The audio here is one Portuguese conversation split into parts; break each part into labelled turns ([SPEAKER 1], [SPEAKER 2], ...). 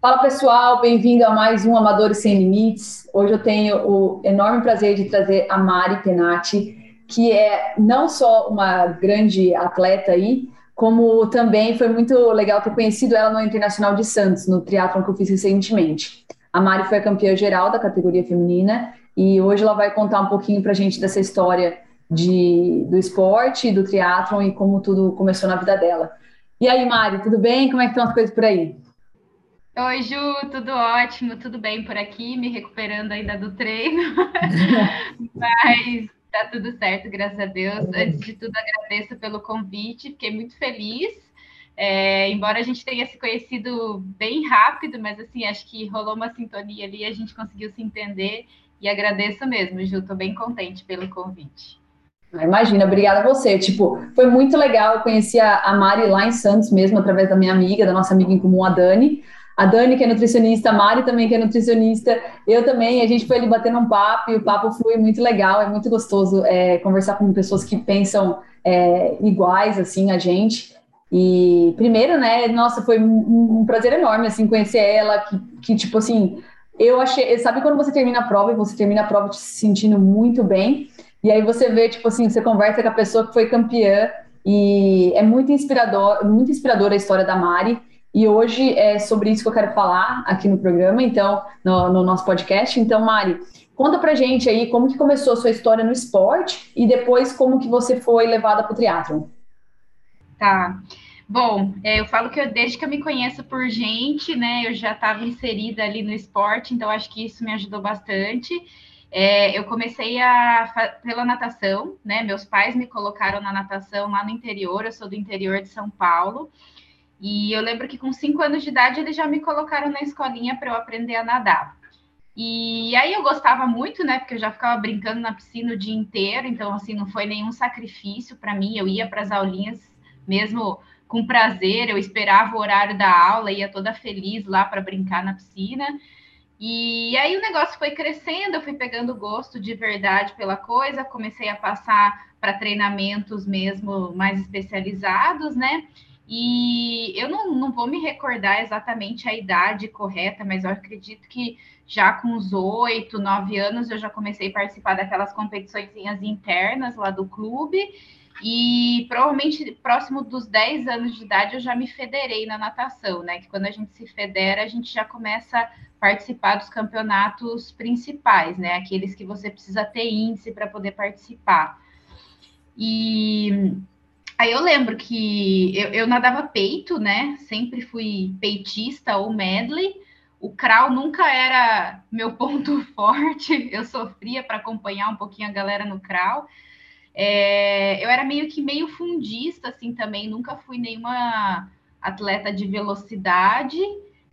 [SPEAKER 1] Fala pessoal, bem-vindo a mais um Amadores Sem Limites. Hoje eu tenho o enorme prazer de trazer a Mari Penati, que é não só uma grande atleta aí, como também foi muito legal ter conhecido ela no Internacional de Santos, no triatlon que eu fiz recentemente. A Mari foi a campeã geral da categoria feminina e hoje ela vai contar um pouquinho para a gente dessa história de, do esporte, do triatlon e como tudo começou na vida dela. E aí, Mari, tudo bem? Como é que estão as coisas por aí?
[SPEAKER 2] Oi, Ju, tudo ótimo, tudo bem por aqui, me recuperando ainda do treino, mas tá tudo certo, graças a Deus. Antes de tudo, agradeço pelo convite, fiquei muito feliz. É, embora a gente tenha se conhecido bem rápido, mas assim, acho que rolou uma sintonia ali, a gente conseguiu se entender e agradeço mesmo, Ju, tô bem contente pelo convite.
[SPEAKER 1] Ah, imagina, obrigada a você. Tipo, foi muito legal. Eu conheci a Mari lá em Santos mesmo, através da minha amiga, da nossa amiga em comum, a Dani a Dani, que é nutricionista, a Mari também, que é nutricionista, eu também, a gente foi ali batendo um papo e o papo flui muito legal, é muito gostoso é, conversar com pessoas que pensam é, iguais, assim, a gente. E primeiro, né, nossa, foi um, um prazer enorme, assim, conhecer ela, que, que, tipo assim, eu achei, sabe quando você termina a prova e você termina a prova te sentindo muito bem, e aí você vê, tipo assim, você conversa com a pessoa que foi campeã, e é muito inspirador, muito inspiradora a história da Mari, e hoje é sobre isso que eu quero falar aqui no programa, então, no, no nosso podcast. Então, Mari, conta pra gente aí como que começou a sua história no esporte e depois como que você foi levada para o triatlon.
[SPEAKER 2] Tá. Bom, é, eu falo que eu, desde que eu me conheço por gente, né, eu já estava inserida ali no esporte, então acho que isso me ajudou bastante. É, eu comecei a pela natação, né? Meus pais me colocaram na natação lá no interior, eu sou do interior de São Paulo. E eu lembro que com cinco anos de idade eles já me colocaram na escolinha para eu aprender a nadar. E aí eu gostava muito, né? Porque eu já ficava brincando na piscina o dia inteiro, então assim não foi nenhum sacrifício para mim. Eu ia para as aulinhas mesmo com prazer, eu esperava o horário da aula, ia toda feliz lá para brincar na piscina. E aí o negócio foi crescendo, eu fui pegando gosto de verdade pela coisa, comecei a passar para treinamentos mesmo mais especializados, né? E eu não, não vou me recordar exatamente a idade correta, mas eu acredito que já com os oito, nove anos eu já comecei a participar daquelas competições internas lá do clube. E provavelmente próximo dos 10 anos de idade eu já me federei na natação, né? Que quando a gente se federa, a gente já começa a participar dos campeonatos principais, né? Aqueles que você precisa ter índice para poder participar. E Aí eu lembro que eu, eu, nadava peito, né? Sempre fui peitista ou medley. O crawl nunca era meu ponto forte. Eu sofria para acompanhar um pouquinho a galera no crawl. É, eu era meio que meio fundista, assim, também. Nunca fui nenhuma atleta de velocidade.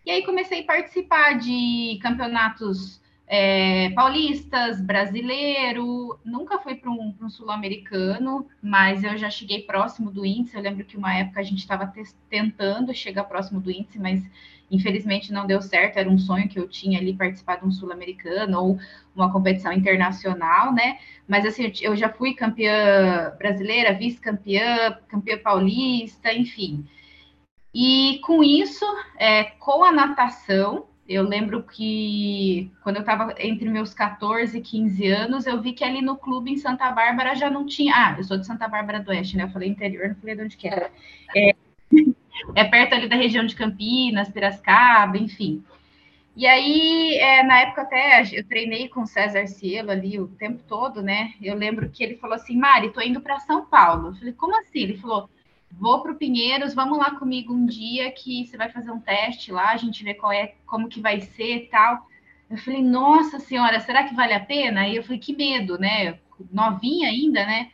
[SPEAKER 2] E aí comecei a participar de campeonatos é, paulistas, brasileiro, nunca fui para um, um sul-americano, mas eu já cheguei próximo do índice. Eu lembro que uma época a gente estava tentando chegar próximo do índice, mas infelizmente não deu certo. Era um sonho que eu tinha ali participar de um sul-americano ou uma competição internacional, né? Mas assim, eu já fui campeã brasileira, vice-campeã, campeã paulista, enfim. E com isso, é, com a natação, eu lembro que quando eu estava entre meus 14 e 15 anos, eu vi que ali no clube em Santa Bárbara já não tinha. Ah, eu sou de Santa Bárbara do Oeste, né? Eu falei interior, não falei de onde que era. É, é perto ali da região de Campinas, Piracicaba, enfim. E aí, é, na época até eu treinei com o César Cielo ali o tempo todo, né? Eu lembro que ele falou assim, Mari, tô indo para São Paulo. Eu falei, como assim? Ele falou, vou para o Pinheiros, vamos lá comigo um dia que você vai fazer um teste lá, a gente vê qual é, como que vai ser e tal. Eu falei, nossa senhora, será que vale a pena? E eu falei, que medo, né? Novinha ainda, né?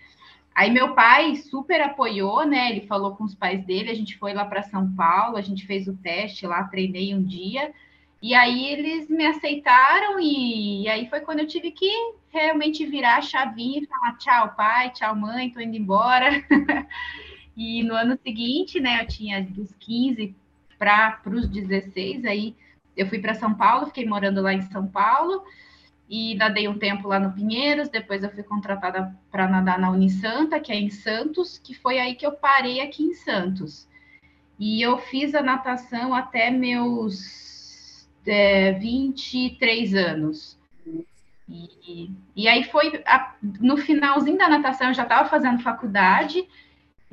[SPEAKER 2] Aí meu pai super apoiou, né? Ele falou com os pais dele, a gente foi lá para São Paulo, a gente fez o teste lá, treinei um dia. E aí eles me aceitaram e, e aí foi quando eu tive que realmente virar a chavinha e falar tchau, pai, tchau, mãe, tô indo embora. E no ano seguinte, né, eu tinha dos 15 para os 16, aí eu fui para São Paulo, fiquei morando lá em São Paulo e nadei um tempo lá no Pinheiros, depois eu fui contratada para nadar na Unisanta, que é em Santos, que foi aí que eu parei aqui em Santos. E eu fiz a natação até meus é, 23 anos. E, e aí foi a, no finalzinho da natação, eu já estava fazendo faculdade.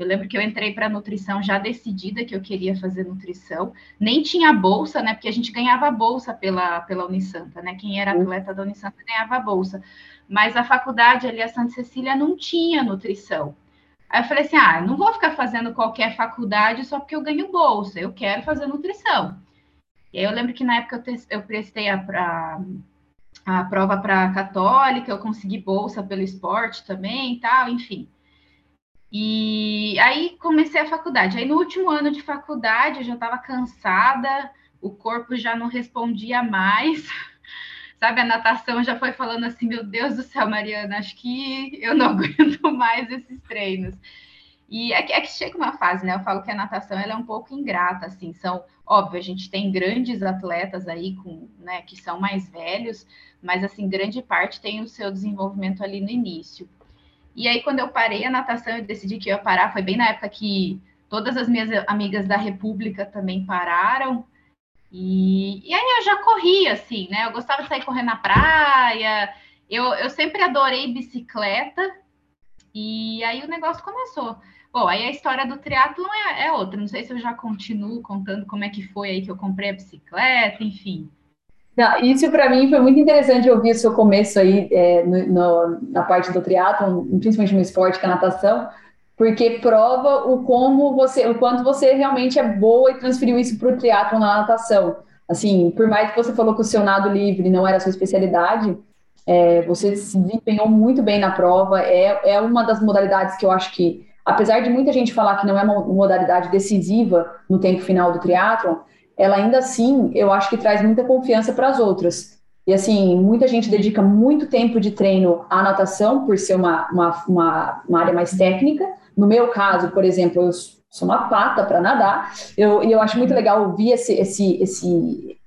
[SPEAKER 2] Eu lembro que eu entrei para nutrição já decidida que eu queria fazer nutrição. Nem tinha bolsa, né? Porque a gente ganhava bolsa pela, pela Unisanta, né? Quem era atleta da Unisanta ganhava bolsa. Mas a faculdade ali, a Santa Cecília, não tinha nutrição. Aí eu falei assim: ah, não vou ficar fazendo qualquer faculdade só porque eu ganho bolsa, eu quero fazer nutrição. E aí eu lembro que na época eu, te, eu prestei a, a, a prova para católica, eu consegui bolsa pelo esporte também e tal, enfim. E aí comecei a faculdade. Aí no último ano de faculdade eu já estava cansada, o corpo já não respondia mais. Sabe, a natação já foi falando assim: meu Deus do céu, Mariana, acho que eu não aguento mais esses treinos. E é que, é que, chega uma fase, né? Eu falo que a natação ela é um pouco ingrata, assim. São, óbvio, a gente tem grandes atletas aí com, né, que são mais velhos, mas assim, grande parte tem o seu desenvolvimento ali no início. E aí, quando eu parei a natação, eu decidi que ia parar. Foi bem na época que todas as minhas amigas da República também pararam. E, e aí eu já corria, assim, né? Eu gostava de sair correndo na praia. Eu, eu sempre adorei bicicleta. E aí o negócio começou. Bom, aí a história do triatlo é, é, outra. Não sei se eu já continuo contando como é que foi aí que eu comprei a bicicleta, enfim.
[SPEAKER 1] Isso para mim foi muito interessante ouvir o seu começo aí é, no, no, na parte do triatlo, principalmente no esporte, que é a natação, porque prova o como você, o quanto você realmente é boa e transferiu isso para o triatlo na natação. Assim, por mais que você falou que o seu nado livre não era a sua especialidade, é, você se desempenhou muito bem na prova. É, é uma das modalidades que eu acho que apesar de muita gente falar que não é uma modalidade decisiva no tempo final do triatlon, ela ainda assim, eu acho que traz muita confiança para as outras. E assim, muita gente dedica muito tempo de treino à natação, por ser uma, uma, uma, uma área mais técnica. No meu caso, por exemplo, eu sou uma pata para nadar, eu, e eu acho muito legal ouvir esse, esse, esse,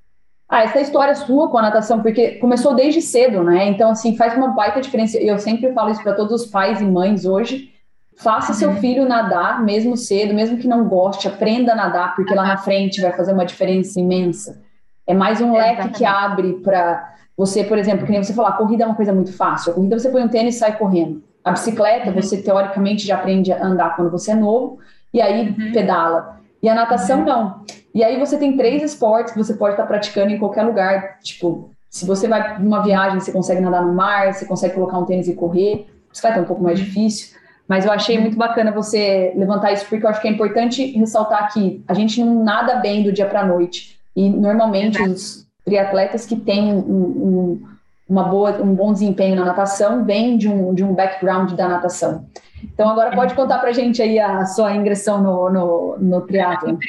[SPEAKER 1] ah, essa história sua com a natação, porque começou desde cedo, né? Então, assim, faz uma baita diferença. Eu sempre falo isso para todos os pais e mães hoje, Faça uhum. seu filho nadar, mesmo cedo, mesmo que não goste, aprenda a nadar, porque lá na frente vai fazer uma diferença imensa. É mais um é, leque que abre para você, por exemplo, que nem você falou, a corrida é uma coisa muito fácil. A corrida você põe um tênis e sai correndo. A bicicleta, uhum. você teoricamente já aprende a andar quando você é novo, e aí uhum. pedala. E a natação, uhum. não. E aí você tem três esportes que você pode estar praticando em qualquer lugar. Tipo, se você vai numa viagem, você consegue nadar no mar, você consegue colocar um tênis e correr. A bicicleta é um pouco mais uhum. difícil. Mas eu achei muito bacana você levantar isso, porque eu acho que é importante ressaltar que a gente não nada bem do dia para a noite. E normalmente Exato. os triatletas que têm um, um, uma boa, um bom desempenho na natação vêm de um, de um background da natação. Então agora pode contar para a gente aí a sua ingressão no, no, no triatlo.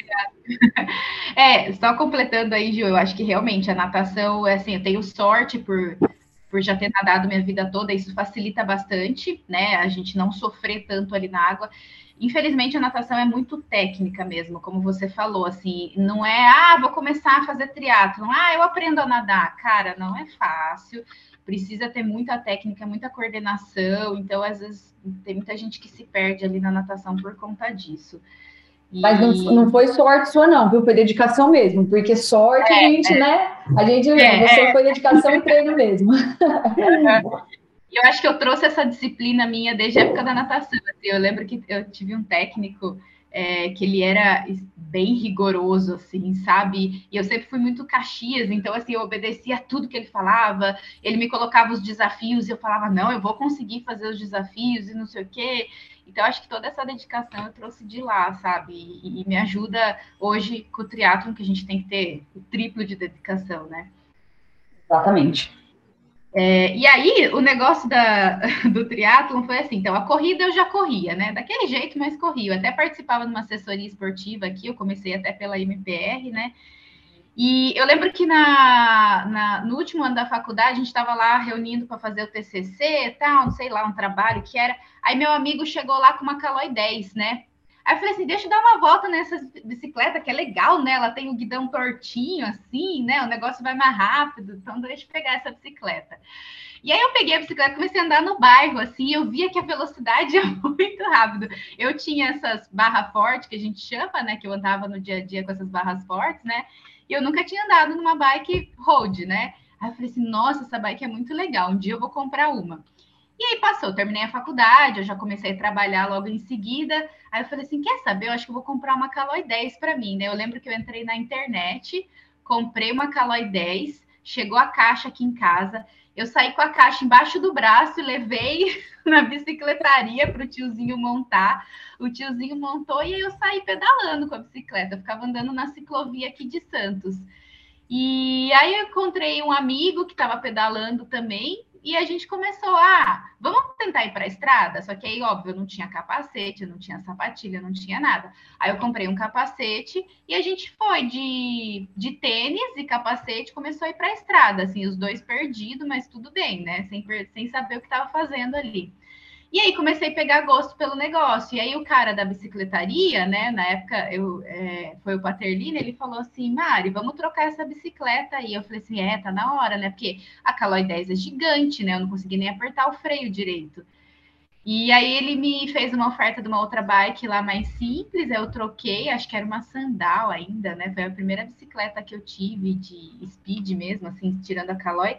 [SPEAKER 2] É, só completando aí, Gil, eu acho que realmente a natação, assim, eu tenho sorte por por já ter nadado minha vida toda, isso facilita bastante, né? A gente não sofrer tanto ali na água. Infelizmente, a natação é muito técnica mesmo, como você falou, assim, não é, ah, vou começar a fazer triatlo, ah, eu aprendo a nadar. Cara, não é fácil, precisa ter muita técnica, muita coordenação, então, às vezes, tem muita gente que se perde ali na natação por conta disso.
[SPEAKER 1] Mas não, não foi sorte sua, não, viu? Foi dedicação mesmo, porque sorte é, a gente, é. né? A gente, é, você é. foi dedicação e treino mesmo.
[SPEAKER 2] Eu acho que eu trouxe essa disciplina minha desde a época da natação. Assim, eu lembro que eu tive um técnico é, que ele era bem rigoroso, assim, sabe? E eu sempre fui muito caxias, então, assim, eu obedecia tudo que ele falava, ele me colocava os desafios e eu falava, não, eu vou conseguir fazer os desafios e não sei o quê. Então, acho que toda essa dedicação eu trouxe de lá, sabe? E, e me ajuda hoje com o triatlon, que a gente tem que ter o triplo de dedicação, né?
[SPEAKER 1] Exatamente.
[SPEAKER 2] É, e aí, o negócio da, do triatlon foi assim, então, a corrida eu já corria, né? Daquele jeito, mas corria. Eu até participava de uma assessoria esportiva aqui, eu comecei até pela MPR, né? E eu lembro que na, na, no último ano da faculdade, a gente estava lá reunindo para fazer o TCC tal, não sei lá, um trabalho que era. Aí meu amigo chegou lá com uma Caloi 10, né? Aí eu falei assim, deixa eu dar uma volta nessa bicicleta, que é legal, né? Ela tem o guidão tortinho, assim, né? O negócio vai mais rápido, então deixa eu pegar essa bicicleta. E aí eu peguei a bicicleta comecei a andar no bairro, assim, eu via que a velocidade ia muito rápido. Eu tinha essas barras fortes que a gente chama, né? Que eu andava no dia a dia com essas barras fortes, né? E eu nunca tinha andado numa bike road, né? Aí eu falei assim, nossa, essa bike é muito legal, um dia eu vou comprar uma. E aí passou, terminei a faculdade, eu já comecei a trabalhar logo em seguida. Aí eu falei assim, quer saber? Eu acho que eu vou comprar uma Caloi 10 para mim, né? Eu lembro que eu entrei na internet, comprei uma Caloi 10, chegou a caixa aqui em casa. Eu saí com a caixa embaixo do braço e levei na bicicletaria para o tiozinho montar. O tiozinho montou e eu saí pedalando com a bicicleta. Eu ficava andando na ciclovia aqui de Santos. E aí eu encontrei um amigo que estava pedalando também, e a gente começou a, ah, vamos tentar ir para a estrada? Só que aí, óbvio, eu não tinha capacete, eu não tinha sapatilha, não tinha nada. Aí eu comprei um capacete e a gente foi de, de tênis e capacete, começou a ir para a estrada, assim, os dois perdidos, mas tudo bem, né? Sem, sem saber o que estava fazendo ali. E aí comecei a pegar gosto pelo negócio. E aí o cara da bicicletaria, né? Na época eu é, foi o Paterlino, ele falou assim, Mari, vamos trocar essa bicicleta aí. Eu falei assim, é, tá na hora, né? Porque a Caloi 10 é gigante, né? Eu não consegui nem apertar o freio direito. E aí ele me fez uma oferta de uma outra bike lá mais simples, eu troquei, acho que era uma sandal ainda, né? Foi a primeira bicicleta que eu tive de speed mesmo, assim, tirando a Caloi.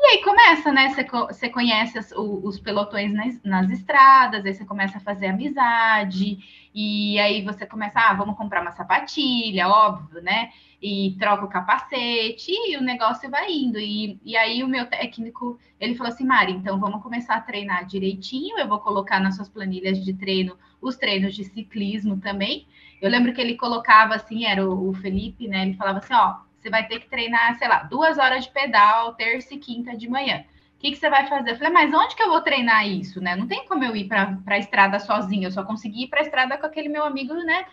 [SPEAKER 2] E aí começa, né? Você conhece as, os pelotões nas, nas, estradas, aí você começa a fazer amizade, e aí você começa, ah, vamos comprar uma sapatilha, óbvio, né? E troca o capacete, e o negócio vai indo. E, e aí o meu técnico, ele falou assim, Mari, então vamos começar a treinar direitinho, eu vou colocar nas suas planilhas de treino os treinos de ciclismo também. Eu lembro que ele colocava assim, era o, o Felipe, né? Ele falava assim, ó, você vai ter que treinar, sei lá, duas horas de pedal, terça e quinta de manhã. O que, que você vai fazer? Eu falei, mas onde que eu vou treinar isso, né? Não tem como eu ir para a estrada sozinha, eu só consegui ir para a estrada com aquele meu amigo, né?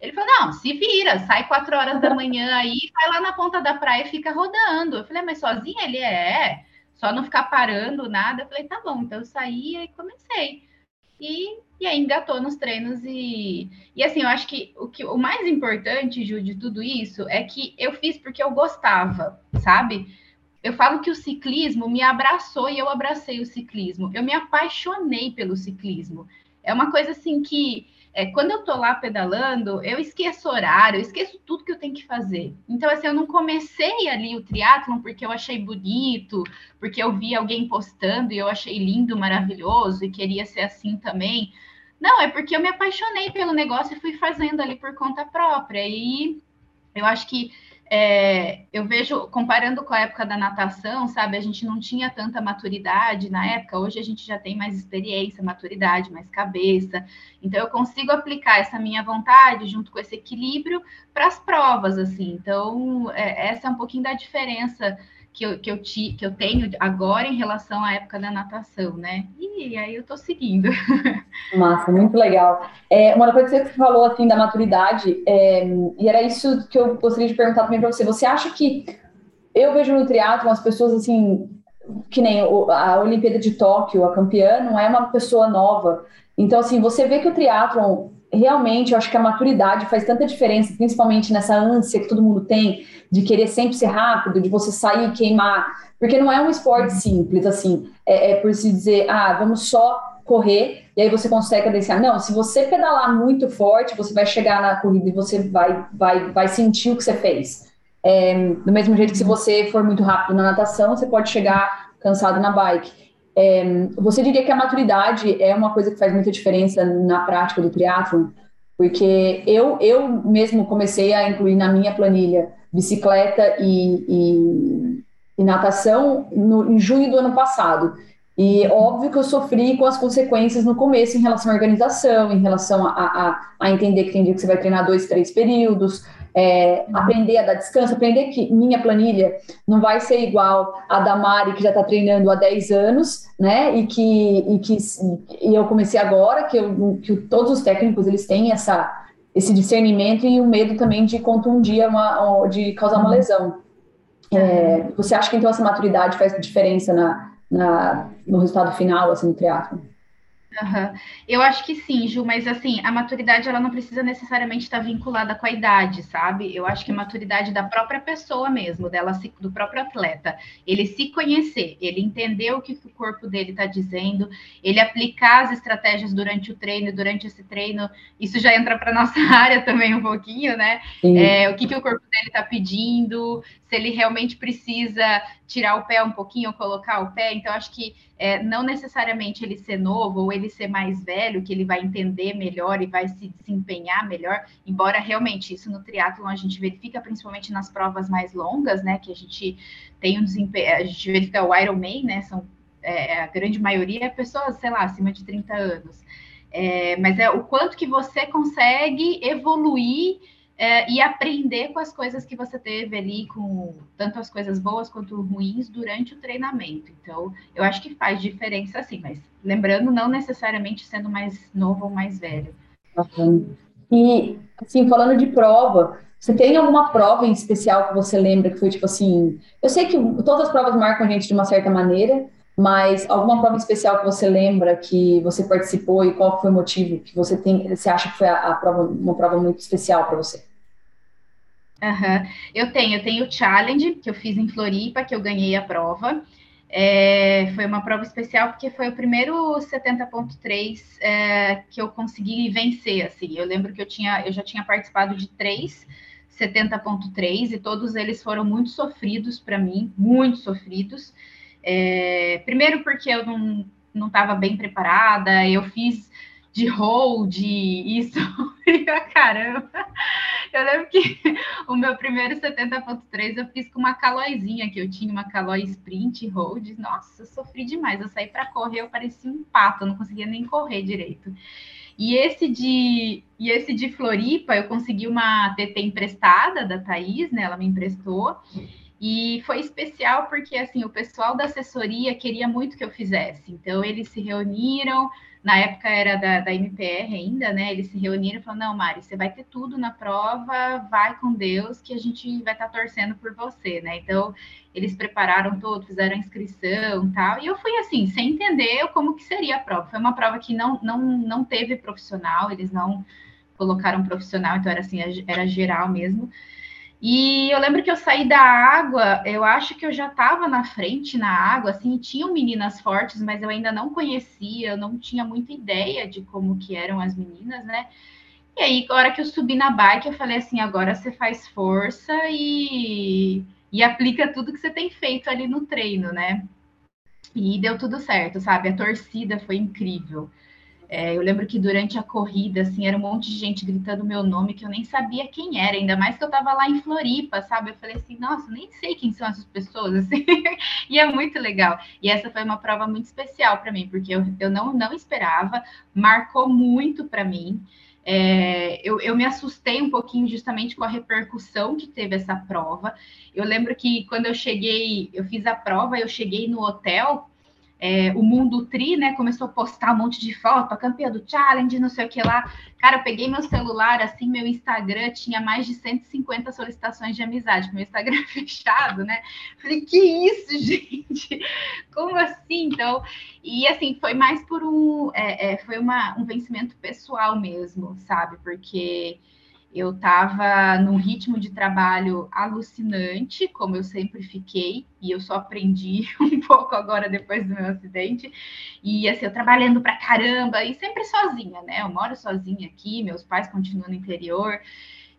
[SPEAKER 2] Ele falou, não, se vira, sai quatro horas da manhã aí, vai lá na ponta da praia e fica rodando. Eu falei, mas sozinha ele é, só não ficar parando, nada. Eu falei, tá bom, então eu saí e comecei. E, e aí engatou nos treinos e, e assim, eu acho que o, que o mais importante, Ju, de tudo isso é que eu fiz porque eu gostava, sabe? Eu falo que o ciclismo me abraçou e eu abracei o ciclismo. Eu me apaixonei pelo ciclismo. É uma coisa assim que é, quando eu tô lá pedalando, eu esqueço horário, eu esqueço tudo que eu tenho que fazer. Então, assim, eu não comecei ali o triatlon porque eu achei bonito, porque eu vi alguém postando e eu achei lindo, maravilhoso e queria ser assim também. Não, é porque eu me apaixonei pelo negócio e fui fazendo ali por conta própria. E eu acho que é, eu vejo, comparando com a época da natação, sabe, a gente não tinha tanta maturidade na época, hoje a gente já tem mais experiência, maturidade, mais cabeça. Então, eu consigo aplicar essa minha vontade junto com esse equilíbrio para as provas, assim. Então, é, essa é um pouquinho da diferença que eu, que, eu ti, que eu tenho agora em relação à época da natação, né? E aí eu tô seguindo.
[SPEAKER 1] Massa, muito legal. É, uma coisa que você falou, assim, da maturidade, é, e era isso que eu gostaria de perguntar também para você. Você acha que eu vejo no triatlo as pessoas, assim, que nem a Olimpíada de Tóquio, a campeã, não é uma pessoa nova. Então, assim, você vê que o triatlon realmente, eu acho que a maturidade faz tanta diferença, principalmente nessa ânsia que todo mundo tem de querer sempre ser rápido, de você sair e queimar, porque não é um esporte simples, assim, é, é por se dizer, ah, vamos só correr, e aí você consegue cadenciar. Não, se você pedalar muito forte, você vai chegar na corrida e você vai, vai, vai sentir o que você fez. É, do mesmo jeito que se você for muito rápido na natação, você pode chegar cansado na bike. É, você diria que a maturidade é uma coisa que faz muita diferença na prática do triatlon? Porque eu, eu mesmo comecei a incluir na minha planilha bicicleta e, e, e natação no, em junho do ano passado. E óbvio que eu sofri com as consequências no começo em relação à organização, em relação a, a, a entender que tem dia que você vai treinar dois, três períodos, é, aprender a dar descanso, aprender que minha planilha não vai ser igual a da Mari, que já está treinando há 10 anos, né? E que, e que e eu comecei agora, que, eu, que todos os técnicos eles têm essa, esse discernimento e o medo também de contundir uma, de causar uma lesão. É, você acha que então essa maturidade faz diferença na, na, no resultado final, assim, no triatlo?
[SPEAKER 2] Uhum. Eu acho que sim, Ju, mas assim, a maturidade ela não precisa necessariamente estar vinculada com a idade, sabe? Eu acho que a maturidade da própria pessoa mesmo, dela do próprio atleta, ele se conhecer, ele entender o que o corpo dele está dizendo, ele aplicar as estratégias durante o treino, durante esse treino, isso já entra para nossa área também um pouquinho, né? É, o que, que o corpo dele está pedindo, se ele realmente precisa tirar o pé um pouquinho ou colocar o pé. Então, acho que é, não necessariamente ele ser novo ou ele ser mais velho, que ele vai entender melhor e vai se desempenhar melhor, embora realmente isso no triatlon a gente verifica principalmente nas provas mais longas, né? Que a gente tem um desempenho, a gente verifica o Ironman, né? São é, a grande maioria é pessoas, sei lá, acima de 30 anos. É, mas é o quanto que você consegue evoluir é, e aprender com as coisas que você teve ali, com tanto as coisas boas quanto ruins durante o treinamento. Então, eu acho que faz diferença sim, mas lembrando, não necessariamente sendo mais novo ou mais velho.
[SPEAKER 1] Bacana. E, assim, falando de prova, você tem alguma prova em especial que você lembra que foi tipo assim? Eu sei que todas as provas marcam a gente de uma certa maneira, mas alguma prova especial que você lembra que você participou e qual foi o motivo que você tem? Você acha que foi a, a prova, uma prova muito especial para você?
[SPEAKER 2] Uhum. Eu tenho, eu tenho o challenge que eu fiz em Floripa, que eu ganhei a prova. É, foi uma prova especial porque foi o primeiro 70.3 é, que eu consegui vencer. Assim, eu lembro que eu tinha, eu já tinha participado de três 70.3 e todos eles foram muito sofridos para mim, muito sofridos. É, primeiro porque eu não não estava bem preparada, eu fiz de hold, isso, caramba. Eu lembro que o meu primeiro 70.3 eu fiz com uma calóizinha que eu tinha, uma calói sprint hold. Nossa, eu sofri demais. Eu saí para correr, eu parecia um pato, eu não conseguia nem correr direito. E esse de e esse de Floripa, eu consegui uma TT emprestada da Thaís, né? Ela me emprestou. E foi especial porque assim, o pessoal da assessoria queria muito que eu fizesse. Então eles se reuniram, na época era da, da MPR ainda, né? Eles se reuniram e falaram: não, Mari, você vai ter tudo na prova, vai com Deus, que a gente vai estar tá torcendo por você, né? Então, eles prepararam tudo, fizeram a inscrição tal. E eu fui assim, sem entender como que seria a prova. Foi uma prova que não, não, não teve profissional, eles não colocaram profissional, então era assim, era geral mesmo. E eu lembro que eu saí da água, eu acho que eu já estava na frente na água, assim, tinham meninas fortes, mas eu ainda não conhecia, eu não tinha muita ideia de como que eram as meninas, né? E aí, na hora que eu subi na bike, eu falei assim, agora você faz força e, e aplica tudo que você tem feito ali no treino, né? E deu tudo certo, sabe? A torcida foi incrível. É, eu lembro que durante a corrida, assim, era um monte de gente gritando meu nome que eu nem sabia quem era, ainda mais que eu estava lá em Floripa, sabe? Eu falei assim, nossa, nem sei quem são essas pessoas, assim, e é muito legal. E essa foi uma prova muito especial para mim, porque eu, eu não, não esperava, marcou muito para mim. É, eu, eu me assustei um pouquinho justamente com a repercussão que teve essa prova. Eu lembro que quando eu cheguei, eu fiz a prova, eu cheguei no hotel é, o Mundo Tri, né, começou a postar um monte de foto, a campeã do challenge, não sei o que lá. Cara, eu peguei meu celular, assim, meu Instagram tinha mais de 150 solicitações de amizade, meu Instagram fechado, né? Falei, que isso, gente? Como assim? Então, e assim, foi mais por um, é, é, foi uma, um vencimento pessoal mesmo, sabe? Porque eu estava num ritmo de trabalho alucinante, como eu sempre fiquei, e eu só aprendi um pouco agora depois do meu acidente. E assim, eu trabalhando pra caramba, e sempre sozinha, né? Eu moro sozinha aqui, meus pais continuam no interior.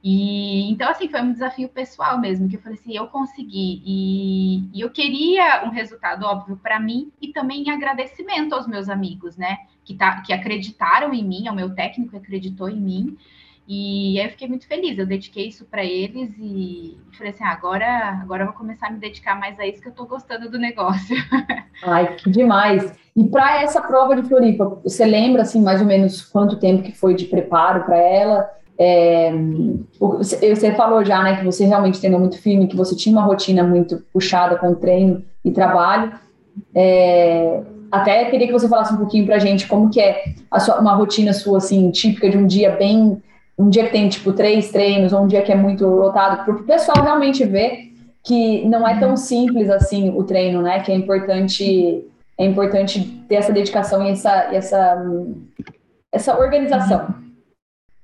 [SPEAKER 2] E então, assim, foi um desafio pessoal mesmo, que eu falei assim, eu consegui. E, e eu queria um resultado óbvio para mim e também em agradecimento aos meus amigos, né? Que, tá, que acreditaram em mim, ao meu técnico acreditou em mim. E aí eu fiquei muito feliz, eu dediquei isso para eles e falei assim, ah, agora, agora eu vou começar a me dedicar mais a isso que eu estou gostando do negócio.
[SPEAKER 1] Ai, que demais! E para essa prova de Floripa, você lembra assim mais ou menos quanto tempo que foi de preparo para ela? É, você falou já, né, que você realmente treinou muito firme, que você tinha uma rotina muito puxada com treino e trabalho. É, até queria que você falasse um pouquinho para gente como que é sua, uma rotina sua, assim, típica de um dia bem um dia que tem tipo três treinos ou um dia que é muito lotado, para o pessoal realmente ver que não é tão simples assim o treino, né? Que é importante é importante ter essa dedicação e essa, essa, essa organização.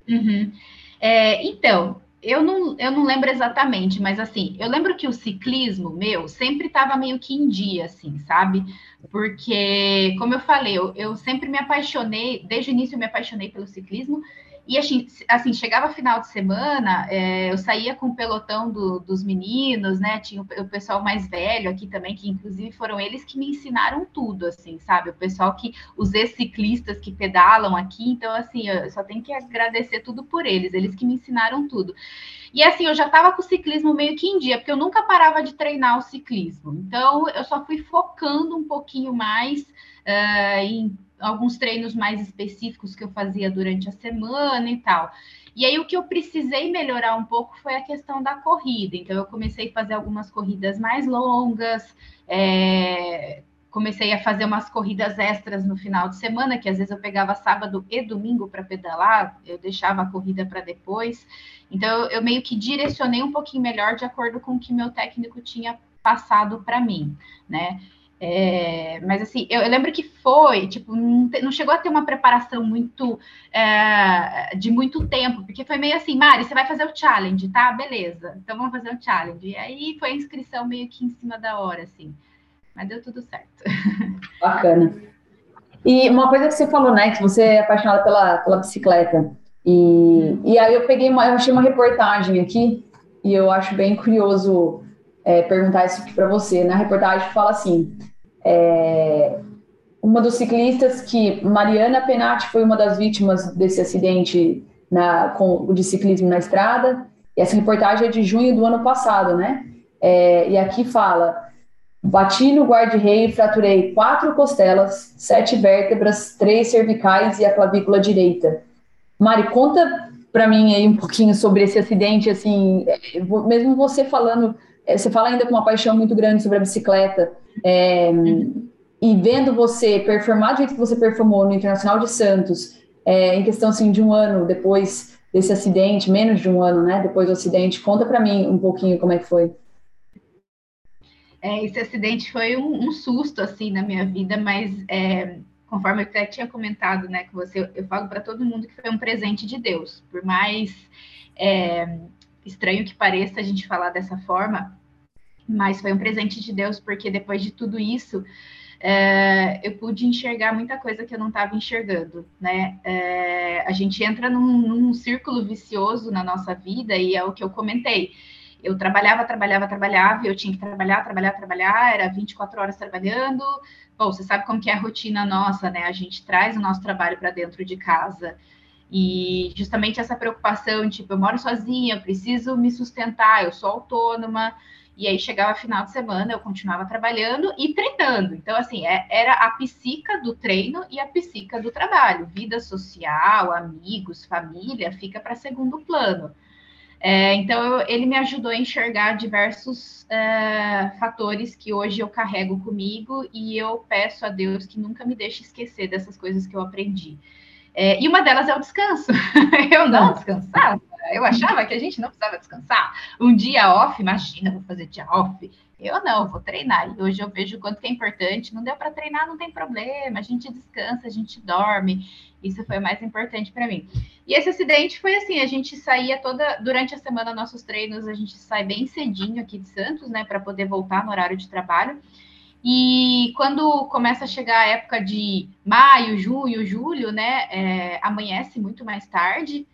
[SPEAKER 2] Uhum. É, então, eu não, eu não lembro exatamente, mas assim, eu lembro que o ciclismo meu sempre estava meio que em dia, assim, sabe? Porque, como eu falei, eu, eu sempre me apaixonei, desde o início eu me apaixonei pelo ciclismo, e assim, assim, chegava final de semana, é, eu saía com o pelotão do, dos meninos, né? Tinha o, o, pessoal mais velho aqui também, que inclusive foram eles que me ensinaram tudo, assim, sabe? O pessoal que, os ex-ciclistas que pedalam aqui, então, assim, eu só tenho que agradecer tudo por eles, eles que me ensinaram tudo. E assim, eu já estava com o ciclismo meio que em dia, porque eu nunca parava de treinar o ciclismo. Então, eu só fui focando um pouquinho mais uh, em alguns treinos mais específicos que eu fazia durante a semana e tal. E aí o que eu precisei melhorar um pouco foi a questão da corrida. Então eu comecei a fazer algumas corridas mais longas, é, comecei a fazer umas corridas extras no final de semana, que às vezes eu pegava sábado e domingo para pedalar, eu deixava a corrida para depois. Então eu, meio que direcionei um pouquinho melhor de acordo com o que meu técnico tinha passado para mim, né? É, mas assim, eu, eu, lembro que foi, tipo, não, te, não, chegou a ter uma preparação muito é, de muito tempo, porque foi meio assim, Mari, você vai fazer o challenge, tá? Beleza, então vamos fazer o challenge. E aí foi a inscrição meio que em cima da hora, assim. Mas deu tudo certo.
[SPEAKER 1] Bacana. E uma coisa que você falou, né, que você é apaixonada pela, pela bicicleta. E, e aí eu peguei uma, eu achei uma reportagem aqui, e eu acho bem curioso é, perguntar isso aqui para você. Na reportagem fala assim: é, uma dos ciclistas que Mariana Penati foi uma das vítimas desse acidente na, com, de ciclismo na estrada. E essa reportagem é de junho do ano passado, né? É, e aqui fala: bati no guarda-rei e fraturei quatro costelas, sete vértebras, três cervicais e a clavícula direita. Mari, conta para mim aí um pouquinho sobre esse acidente, assim, é, mesmo você falando você fala ainda com uma paixão muito grande sobre a bicicleta, é, e vendo você performar do jeito que você performou no Internacional de Santos, é, em questão assim, de um ano depois desse acidente, menos de um ano, né, depois do acidente, conta para mim um pouquinho como é que foi.
[SPEAKER 2] É, esse acidente foi um, um, susto assim na minha vida, mas é, conforme eu até tinha comentado, né, com você, eu, eu falo para todo mundo que foi um presente de Deus, por mais é, estranho que pareça a gente falar dessa forma, mas foi um presente de Deus, porque depois de tudo isso, é, eu pude enxergar muita coisa que eu não estava enxergando, né? É, a gente entra num, num, círculo vicioso na nossa vida e é o que eu comentei. Eu trabalhava, trabalhava, trabalhava, eu tinha que trabalhar, trabalhar, trabalhar, era 24 horas trabalhando. Bom, você sabe como que é a rotina nossa, né? A gente traz o nosso trabalho para dentro de casa. E justamente essa preocupação, tipo, eu moro sozinha, eu preciso me sustentar, eu sou autônoma, e aí chegava final de semana, eu continuava trabalhando e treinando. Então, assim, é, era a psica do treino e a psica do trabalho. Vida social, amigos, família, fica para segundo plano. É, então, eu, ele me ajudou a enxergar diversos é, fatores que hoje eu carrego comigo e eu peço a Deus que nunca me deixe esquecer dessas coisas que eu aprendi. É, e uma delas é o descanso. eu não descansava. Eu achava que a gente não precisava descansar. Um dia off, imagina, vou fazer dia off. Eu não, vou treinar. E hoje eu vejo o quanto que é importante. Não deu para treinar, não tem problema. A gente descansa, a gente dorme. Isso foi o mais importante para mim. E esse acidente foi assim: a gente saía toda. Durante a semana, nossos treinos, a gente sai bem cedinho aqui de Santos, né, para poder voltar no horário de trabalho. E quando começa a chegar a época de maio, junho, julho, né, é, amanhece muito mais tarde.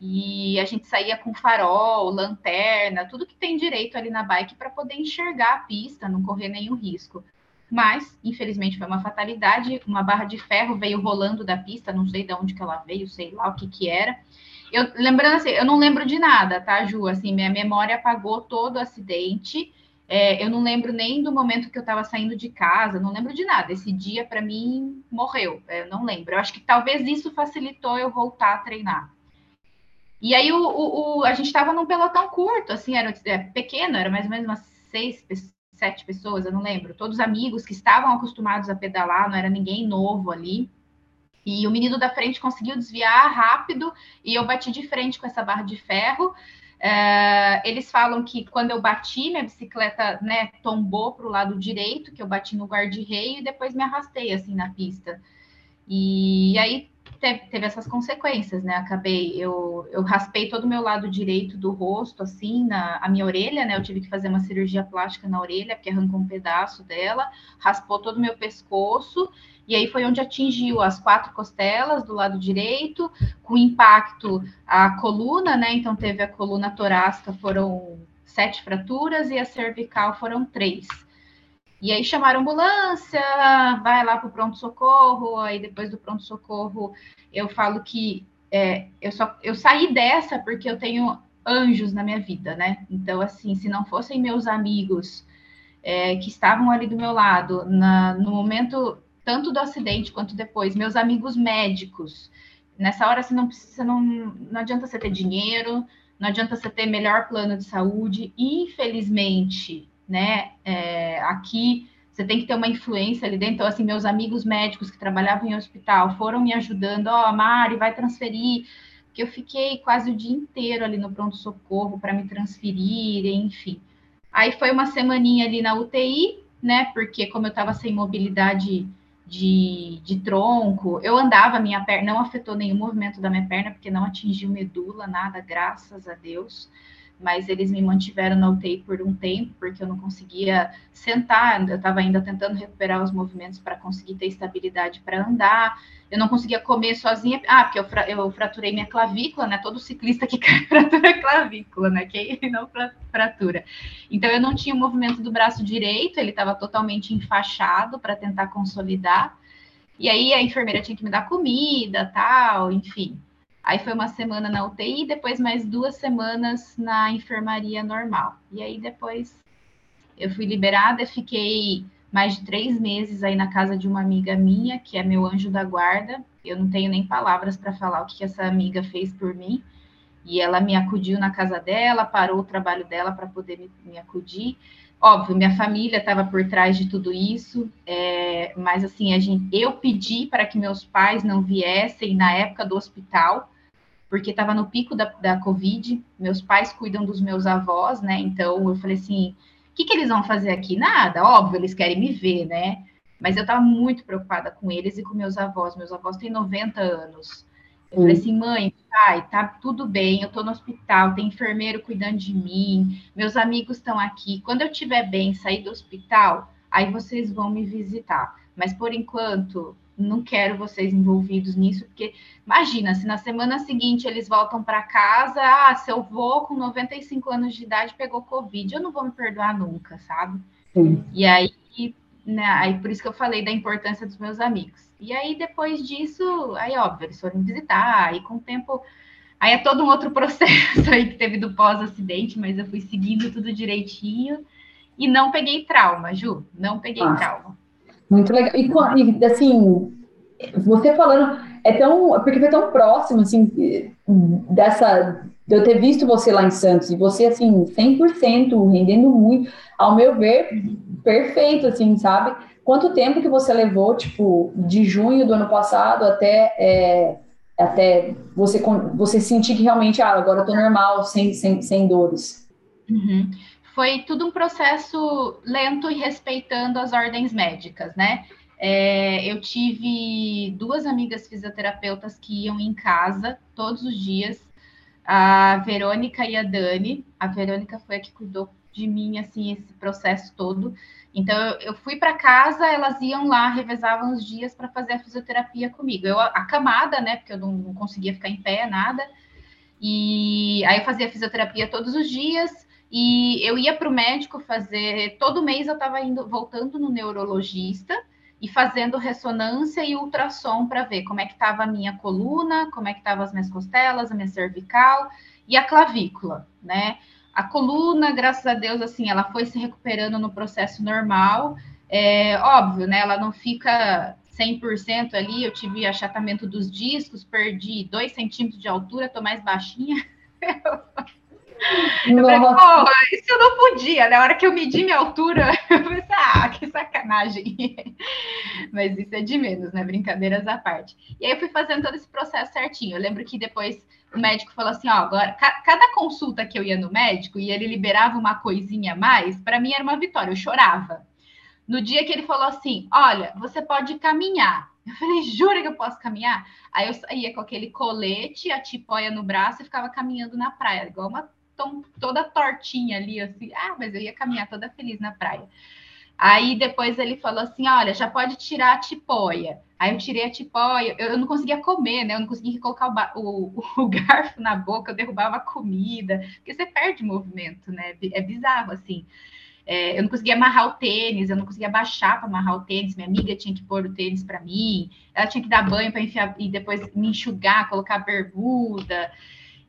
[SPEAKER 2] E a gente saía com farol, lanterna, tudo que tem direito ali na bike para poder enxergar a pista, não correr nenhum risco. Mas, infelizmente, foi uma fatalidade. Uma barra de ferro veio rolando da pista, não sei de onde que ela veio, sei lá o que que era. Eu, lembrando assim, eu não lembro de nada, tá, Ju? Assim, minha memória apagou todo o acidente. É, eu não lembro nem do momento que eu estava saindo de casa, não lembro de nada. Esse dia, para mim, morreu. É, eu não lembro. Eu acho que talvez isso facilitou eu voltar a treinar. E aí o, o, o a gente estava num pelotão curto, assim, era é, pequeno, era mais ou menos umas seis, sete pessoas, eu não lembro. Todos amigos que estavam acostumados a pedalar, não era ninguém novo ali. E o menino da frente conseguiu desviar rápido e eu bati de frente com essa barra de ferro. É, eles falam que quando eu bati, minha bicicleta né, tombou para o lado direito, que eu bati no guarda-reio e depois me arrastei assim na pista. E aí teve, teve, essas consequências, né? Acabei, eu, eu raspei todo o meu lado direito do rosto, assim, na a minha orelha, né? Eu tive que fazer uma cirurgia plástica na orelha, porque arrancou um pedaço dela, raspou todo o meu pescoço, e aí foi onde atingiu as quatro costelas do lado direito, com impacto a coluna, né? Então teve a coluna torácica, foram sete fraturas, e a cervical foram três. E aí chamaram ambulância, vai lá para o pronto-socorro, aí depois do pronto-socorro eu falo que é, eu, só, eu saí dessa porque eu tenho anjos na minha vida, né? Então, assim, se não fossem meus amigos é, que estavam ali do meu lado, na, no momento tanto do acidente quanto depois, meus amigos médicos, nessa hora você não precisa, não, não adianta você ter dinheiro, não adianta você ter melhor plano de saúde, infelizmente, né? É, aqui você tem que ter uma influência ali dentro. Então, assim, meus amigos médicos que trabalhavam em hospital foram me ajudando. Ó, oh, Mari, vai transferir. Que eu fiquei quase o dia inteiro ali no pronto-socorro para me transferir, enfim. Aí foi uma semaninha ali na UTI, né? Porque como eu estava sem mobilidade de, de tronco, eu andava, minha perna não afetou nenhum movimento da minha perna, porque não atingiu medula, nada, graças a Deus mas eles me mantiveram na UTI por um tempo, porque eu não conseguia sentar, eu estava ainda tentando recuperar os movimentos para conseguir ter estabilidade para andar, eu não conseguia comer sozinha, ah, porque eu, fra eu fraturei minha clavícula, né, todo ciclista que cai fratura clavícula, né, quem não fratura. Então, eu não tinha o movimento do braço direito, ele estava totalmente enfaixado para tentar consolidar, e aí a enfermeira tinha que me dar comida, tal, enfim, Aí foi uma semana na UTI, depois mais duas semanas na enfermaria normal. E aí depois eu fui liberada, fiquei mais de três meses aí na casa de uma amiga minha, que é meu anjo da guarda. Eu não tenho nem palavras para falar o que essa amiga fez por mim. E ela me acudiu na casa dela, parou o trabalho dela para poder me, me, acudir. Óbvio, minha família estava por trás de tudo isso, é, mas assim, a gente, eu pedi para que meus pais não viessem na época do hospital, porque estava no pico da, da Covid, meus pais cuidam dos meus avós, né? Então eu falei assim: o que, que eles vão fazer aqui? Nada, óbvio, eles querem me ver, né? Mas eu estava muito preocupada com eles e com meus avós. Meus avós têm 90 anos. Eu falei assim, mãe, pai, tá tudo bem, eu tô no hospital, tem enfermeiro cuidando de mim, meus amigos estão aqui. Quando eu estiver bem, sair do hospital, aí vocês vão me visitar. Mas por enquanto, não quero vocês envolvidos nisso, porque imagina, se na semana seguinte eles voltam para casa, ah, seu vô com 95 anos de idade pegou Covid, eu não vou me perdoar nunca, sabe? Sim. E aí, né, aí por isso que eu falei da importância dos meus amigos. E aí, depois disso, aí, óbvio, eles foram visitar, aí com o tempo. Aí é todo um outro processo aí que teve do pós-acidente, mas eu fui seguindo tudo direitinho e não peguei trauma, Ju, não peguei ah. trauma.
[SPEAKER 1] Muito legal. E, assim, você falando, é tão. Porque foi tão próximo, assim, dessa. De eu ter visto você lá em Santos, e você, assim, 100%, rendendo muito, ao meu ver, perfeito, assim, sabe? Quanto tempo que você levou, tipo, de junho do ano passado até. É, até você, você sentir que realmente, ah, agora eu tô normal, sem, sem, sem dores.
[SPEAKER 2] Uhum foi tudo um processo lento e respeitando as ordens médicas, né? É, eu tive duas amigas fisioterapeutas que iam em casa todos os dias, a Verônica e a Dani. A Verônica foi a que cuidou de mim, assim, esse processo todo. Então, eu fui para casa, elas iam lá, revezavam os dias para fazer a fisioterapia comigo. Eu acamada, né, porque eu não, não conseguia ficar em pé, nada. E aí eu fazia fisioterapia todos os dias. E eu ia para o médico fazer. Todo mês eu estava indo, voltando no neurologista e fazendo ressonância e ultrassom para ver como é que estava a minha coluna, como é que estavam as minhas costelas, a minha cervical e a clavícula, né? A coluna, graças a Deus, assim, ela foi se recuperando no processo normal. É óbvio, né? Ela não fica 100% ali. Eu tive achatamento dos discos, perdi 2 centímetros de altura, tô mais baixinha. Eu falei, porra, isso eu não podia. Na hora que eu medi minha altura, eu pensei, ah, que sacanagem. Mas isso é de menos, né? Brincadeiras à parte. E aí eu fui fazendo todo esse processo certinho. Eu lembro que depois o médico falou assim: ó, agora, cada consulta que eu ia no médico e ele liberava uma coisinha a mais, para mim era uma vitória, eu chorava. No dia que ele falou assim: olha, você pode caminhar. Eu falei, jura que eu posso caminhar? Aí eu saía com aquele colete, a tipóia no braço e ficava caminhando na praia, igual uma toda tortinha ali, assim. Ah, mas eu ia caminhar toda feliz na praia. Aí depois ele falou assim: olha, já pode tirar a tipóia. Aí eu tirei a tipóia, eu, eu não conseguia comer, né? Eu não conseguia colocar o, o, o, garfo na boca, eu derrubava a comida, porque você perde movimento, né? É bizarro, assim. É, eu não conseguia amarrar o tênis, eu não conseguia baixar para amarrar o tênis. Minha amiga tinha que pôr o tênis para mim, ela tinha que dar banho para enfiar e depois me enxugar, colocar bermuda.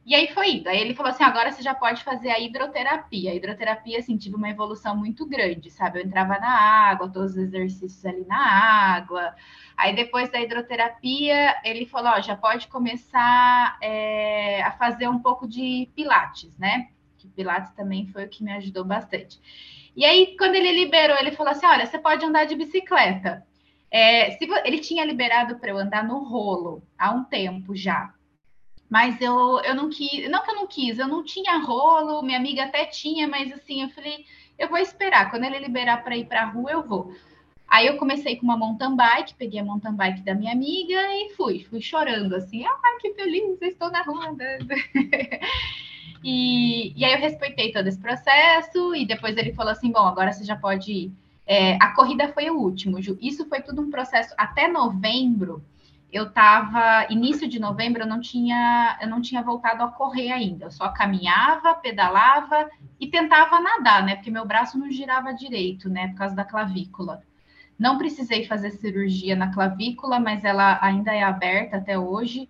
[SPEAKER 2] E aí foi indo. Aí ele falou assim: agora você já pode fazer a hidroterapia. A hidroterapia, assim, tive uma evolução muito grande, sabe? Eu entrava na água, todos os exercícios ali na água. Aí depois da hidroterapia, ele falou: ó, já pode começar é, a fazer um pouco de pilates, né? Que pilates também foi o que me ajudou bastante. E aí, quando ele liberou, ele falou assim: olha, você pode andar de bicicleta. É, ele tinha liberado para eu andar no rolo há um tempo já. Mas eu, eu não quis, não que eu não quis, eu não tinha rolo, minha amiga até tinha, mas assim, eu falei, eu vou esperar, quando ele liberar para ir para a rua, eu vou. Aí eu comecei com uma mountain bike, peguei a mountain bike da minha amiga e fui, fui chorando assim, ah, que feliz, estou na rua andando. e, e aí eu respeitei todo esse processo, e depois ele falou assim, bom, agora você já pode ir. É, a corrida foi o último, Ju. Isso foi tudo um processo até novembro eu estava início de novembro eu não tinha eu não tinha voltado a correr ainda. Eu só caminhava pedalava e tentava nadar né? Porque meu braço não girava direito né? Por causa da clavícula. Não precisei fazer cirurgia na clavícula mas ela ainda é aberta até hoje.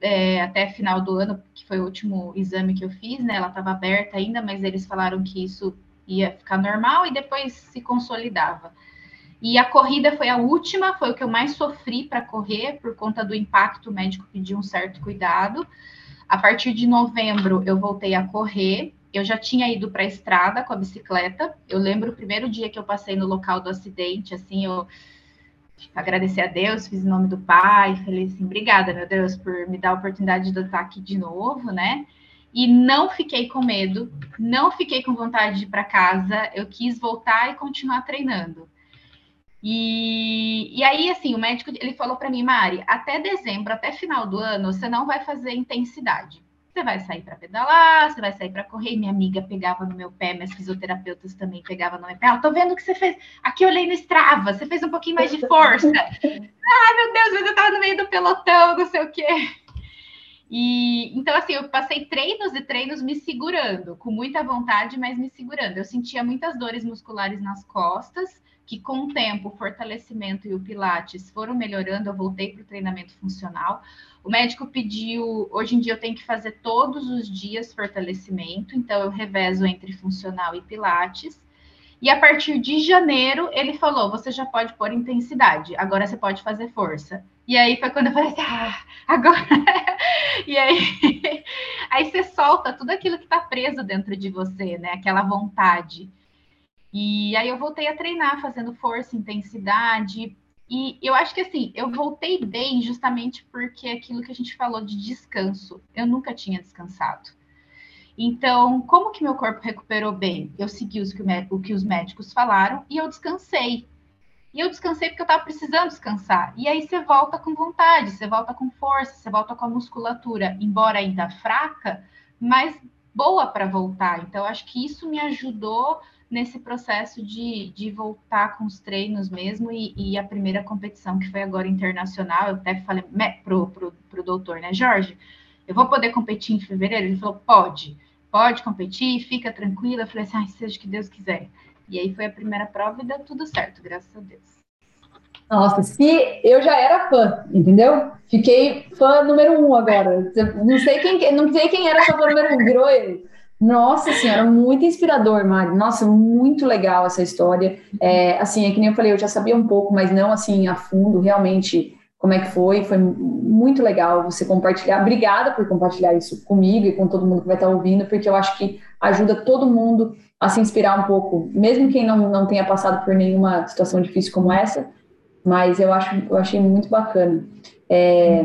[SPEAKER 2] É, até final do ano que foi o último exame que eu fiz né? Ela estava aberta ainda mas eles falaram que isso ia ficar normal e depois se consolidava e a corrida foi a última, foi o que eu mais sofri para correr, por conta do impacto, o médico pediu um certo cuidado. A partir de novembro, eu voltei a correr. Eu já tinha ido para a estrada com a bicicleta. Eu lembro o primeiro dia que eu passei no local do acidente, assim, eu agradecer a Deus, fiz em nome do Pai, falei assim, obrigada, meu Deus, por me dar a oportunidade de estar aqui de novo, né? E não fiquei com medo, não fiquei com vontade de ir para casa, eu quis voltar e continuar treinando. E, e aí, assim, o médico ele falou para mim, Mari, até dezembro, até final do ano, você não vai fazer intensidade. Você vai sair para pedalar, você vai sair para correr. Minha amiga pegava no meu pé, minhas fisioterapeutas também pegavam no meu pé. Eu tô vendo que você fez. Aqui eu olhei no Strava, você fez um pouquinho mais de força. Ai, meu Deus, mas eu tava no meio do pelotão, não sei o quê. E então, assim, eu passei treinos e treinos me segurando, com muita vontade, mas me segurando. Eu sentia muitas dores musculares nas costas que com o tempo, o fortalecimento e o pilates foram melhorando, eu voltei para o treinamento funcional. O médico pediu, hoje em dia eu tenho que fazer todos os dias fortalecimento, então eu revezo entre funcional e pilates. E a partir de janeiro, ele falou: você já pode pôr intensidade, agora você pode fazer força. E aí foi quando eu falei assim, ah, agora. e aí, aí você solta tudo aquilo que está preso dentro de você, né? Aquela vontade. E aí eu voltei a treinar, fazendo força, intensidade. E eu acho que assim, eu voltei bem justamente porque aquilo que a gente falou de descanso, eu nunca tinha descansado. Então, como que meu corpo recuperou bem? Eu segui o que os médicos falaram e eu descansei. E eu descansei porque eu estava precisando descansar. E aí você volta com vontade, você volta com força, você volta com a musculatura, embora ainda fraca, mas boa para voltar. Então, acho que isso me ajudou nesse processo de, de voltar com os treinos mesmo e, e, a primeira competição que foi agora internacional, eu até falei pro, pro, pro doutor, né, Jorge, eu vou poder competir em fevereiro? Ele falou, pode, pode competir, fica tranquila. Eu falei assim, ah, seja que Deus quiser. E aí foi a primeira prova e deu tudo certo, graças a Deus.
[SPEAKER 1] Nossa, se eu já era fã, entendeu? Fiquei fã número um agora. Não sei quem, não sei quem era fã número um, virou ele. Nossa senhora, muito inspirador, Mari. Nossa, muito legal essa história. É, assim, é que nem eu falei, eu já sabia um pouco, mas não assim a fundo. Realmente, como é que foi. Foi muito legal você compartilhar. Obrigada por compartilhar isso comigo e com todo mundo que vai estar ouvindo, porque eu acho que ajuda todo mundo a se inspirar um pouco, mesmo quem não, não tenha passado por nenhuma situação difícil como essa. Mas eu, acho, eu achei muito bacana. É,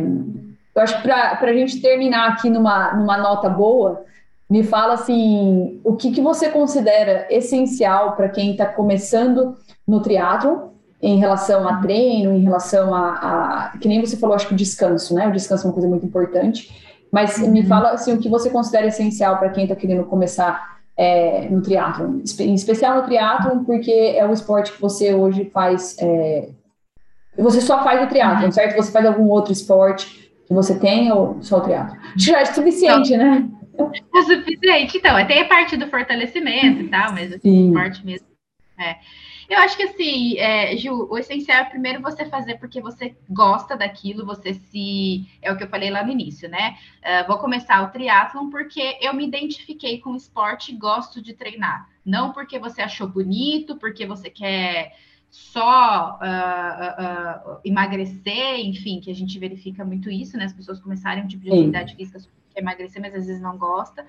[SPEAKER 1] eu acho que para a gente terminar aqui numa, numa nota boa, me fala assim, o que, que você considera essencial para quem está começando no triatlo em relação a treino, em relação a, a, que nem você falou, acho que o descanso, né? O descanso é uma coisa muito importante. Mas uhum. me fala assim, o que você considera essencial para quem está querendo começar é, no triatlo, em especial no triatlo, porque é o esporte que você hoje faz. É, você só faz o triatlo, uhum. certo? Você faz algum outro esporte que você tem ou só o triatlo? Já é suficiente,
[SPEAKER 2] não.
[SPEAKER 1] né?
[SPEAKER 2] É suficiente. Então, até a parte do fortalecimento e tal, mas assim, esporte mesmo. É. Eu acho que assim, é, Ju, o essencial é primeiro você fazer porque você gosta daquilo, você se. É o que eu falei lá no início, né? Uh, vou começar o triatlon porque eu me identifiquei com o esporte e gosto de treinar. Não porque você achou bonito, porque você quer só uh, uh, emagrecer, enfim, que a gente verifica muito isso, né? As pessoas começarem um tipo de atividade física quer emagrecer, mas às vezes não gosta.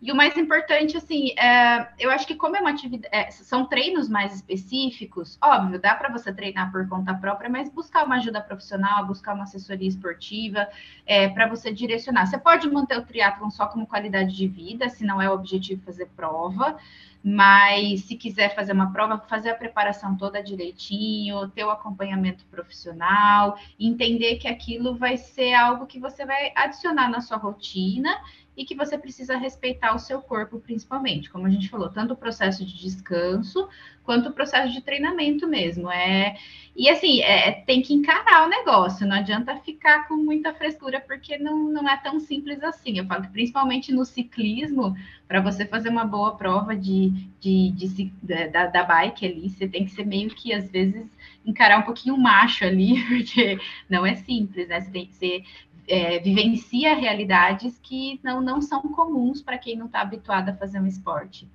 [SPEAKER 2] E o mais importante, assim, é, eu acho que como é uma atividade, é, são treinos mais específicos, óbvio, dá para você treinar por conta própria, mas buscar uma ajuda profissional, buscar uma assessoria esportiva, é, para você direcionar. Você pode manter o triatlon só como qualidade de vida, se não é o objetivo fazer prova, mas se quiser fazer uma prova, fazer a preparação toda direitinho, ter o acompanhamento profissional, entender que aquilo vai ser algo que você vai adicionar na sua rotina e que você precisa respeitar o seu corpo, principalmente, como a gente falou, tanto o processo de descanso quanto o processo de treinamento mesmo. É e assim é, tem que encarar o negócio, não adianta ficar com muita frescura porque não, não é tão simples assim. Eu falo que principalmente no ciclismo, para você fazer uma boa prova de, de, de, de da, da bike ali, você tem que ser meio que às vezes encarar um pouquinho macho ali, porque não é simples, né? Você tem que ser é, vivencia realidades que não, não são comuns para quem não está habituado a fazer um esporte.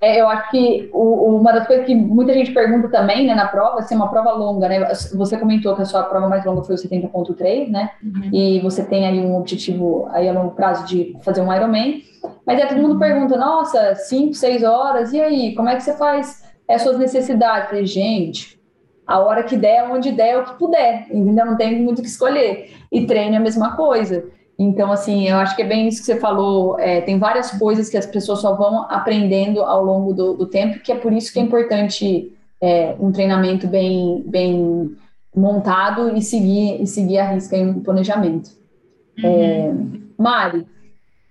[SPEAKER 1] É, eu acho que o, uma das coisas que muita gente pergunta também, né, na prova, se é uma prova longa, né? Você comentou que a sua prova mais longa foi o 70.3, né? Uhum. E você tem aí um objetivo aí a longo prazo de fazer um Ironman. Mas aí todo mundo pergunta, nossa, 5, 6 horas, e aí, como é que você faz as suas necessidades? falei, gente, a hora que der, onde der, o que puder, ainda não tem muito o que escolher. E treino é a mesma coisa. Então, assim, eu acho que é bem isso que você falou. É, tem várias coisas que as pessoas só vão aprendendo ao longo do, do tempo, que é por isso que é importante é, um treinamento bem, bem montado e seguir, e seguir a risca em um planejamento. Uhum. É, Mari,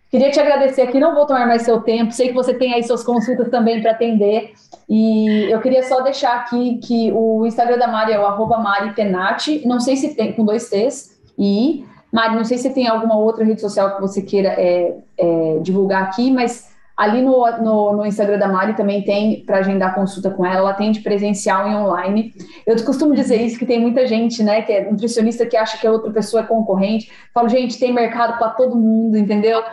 [SPEAKER 1] Queria te agradecer aqui, não vou tomar mais seu tempo, sei que você tem aí suas consultas também para atender, e eu queria só deixar aqui que o Instagram da Mari é o arroba Mari Penati, não sei se tem, com dois T's, e Mari, não sei se tem alguma outra rede social que você queira é, é, divulgar aqui, mas ali no, no, no, Instagram da Mari também tem para agendar consulta com ela, ela atende presencial e online. Eu costumo dizer isso, que tem muita gente, né, que é nutricionista que acha que a outra pessoa é concorrente. Falo, gente, tem mercado para todo mundo, entendeu?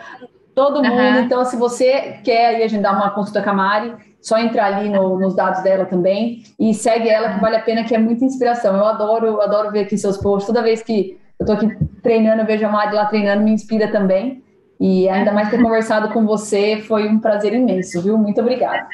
[SPEAKER 1] Todo mundo. Uhum. Então, se você quer agendar uma consulta com a Mari, só entrar ali no, nos dados dela também e segue ela, que vale a pena, que é muita inspiração. Eu adoro, eu adoro ver aqui seus posts. Toda vez que eu tô aqui treinando, eu vejo a Mari lá treinando, me inspira também. E ainda mais ter conversado com você, foi um prazer imenso, viu? Muito obrigada.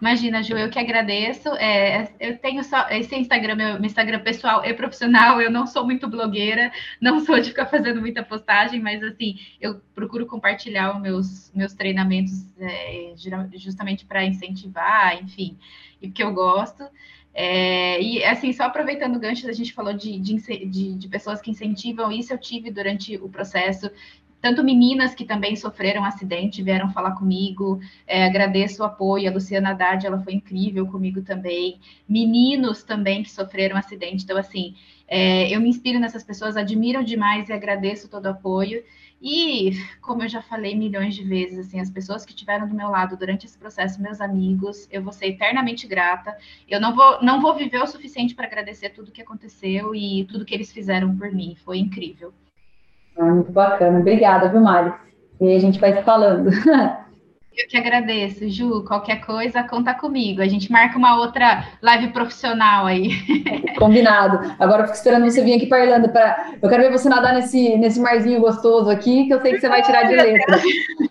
[SPEAKER 2] Imagina, Ju, eu que agradeço. É, eu tenho só esse Instagram, meu, Instagram pessoal e profissional. Eu não sou muito blogueira, não sou de ficar fazendo muita postagem, mas assim, eu procuro compartilhar os meus, meus treinamentos é, justamente para incentivar, enfim, e porque eu gosto. É, e assim, só aproveitando o gancho, a gente falou de, de, de pessoas que incentivam, isso eu tive durante o processo tanto meninas que também sofreram acidente vieram falar comigo, é, agradeço o apoio, a Luciana Haddad, ela foi incrível comigo também, meninos também que sofreram acidente, então assim, é, eu me inspiro nessas pessoas, admiro demais e agradeço todo o apoio, e, como eu já falei milhões de vezes, assim, as pessoas que estiveram do meu lado durante esse processo, meus amigos, eu vou ser eternamente grata. Eu não vou, não vou viver o suficiente para agradecer tudo que aconteceu e tudo que eles fizeram por mim. Foi incrível.
[SPEAKER 1] Ah, muito bacana. Obrigada, viu, Mari? E a gente vai se falando.
[SPEAKER 2] Eu que agradeço, Ju. Qualquer coisa, conta comigo. A gente marca uma outra live profissional aí.
[SPEAKER 1] Combinado. Agora eu fico esperando você vir aqui para Irlanda. Pra... Eu quero ver você nadar nesse, nesse marzinho gostoso aqui, que eu sei que você vai tirar de letra.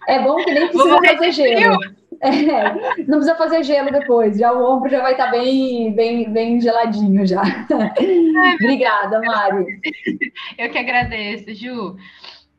[SPEAKER 1] É bom que nem precisa fazer gelo. É, não precisa fazer gelo depois, já o ombro já vai estar tá bem, bem, bem geladinho já. Ai, Obrigada, Mari.
[SPEAKER 2] Eu que agradeço, Ju.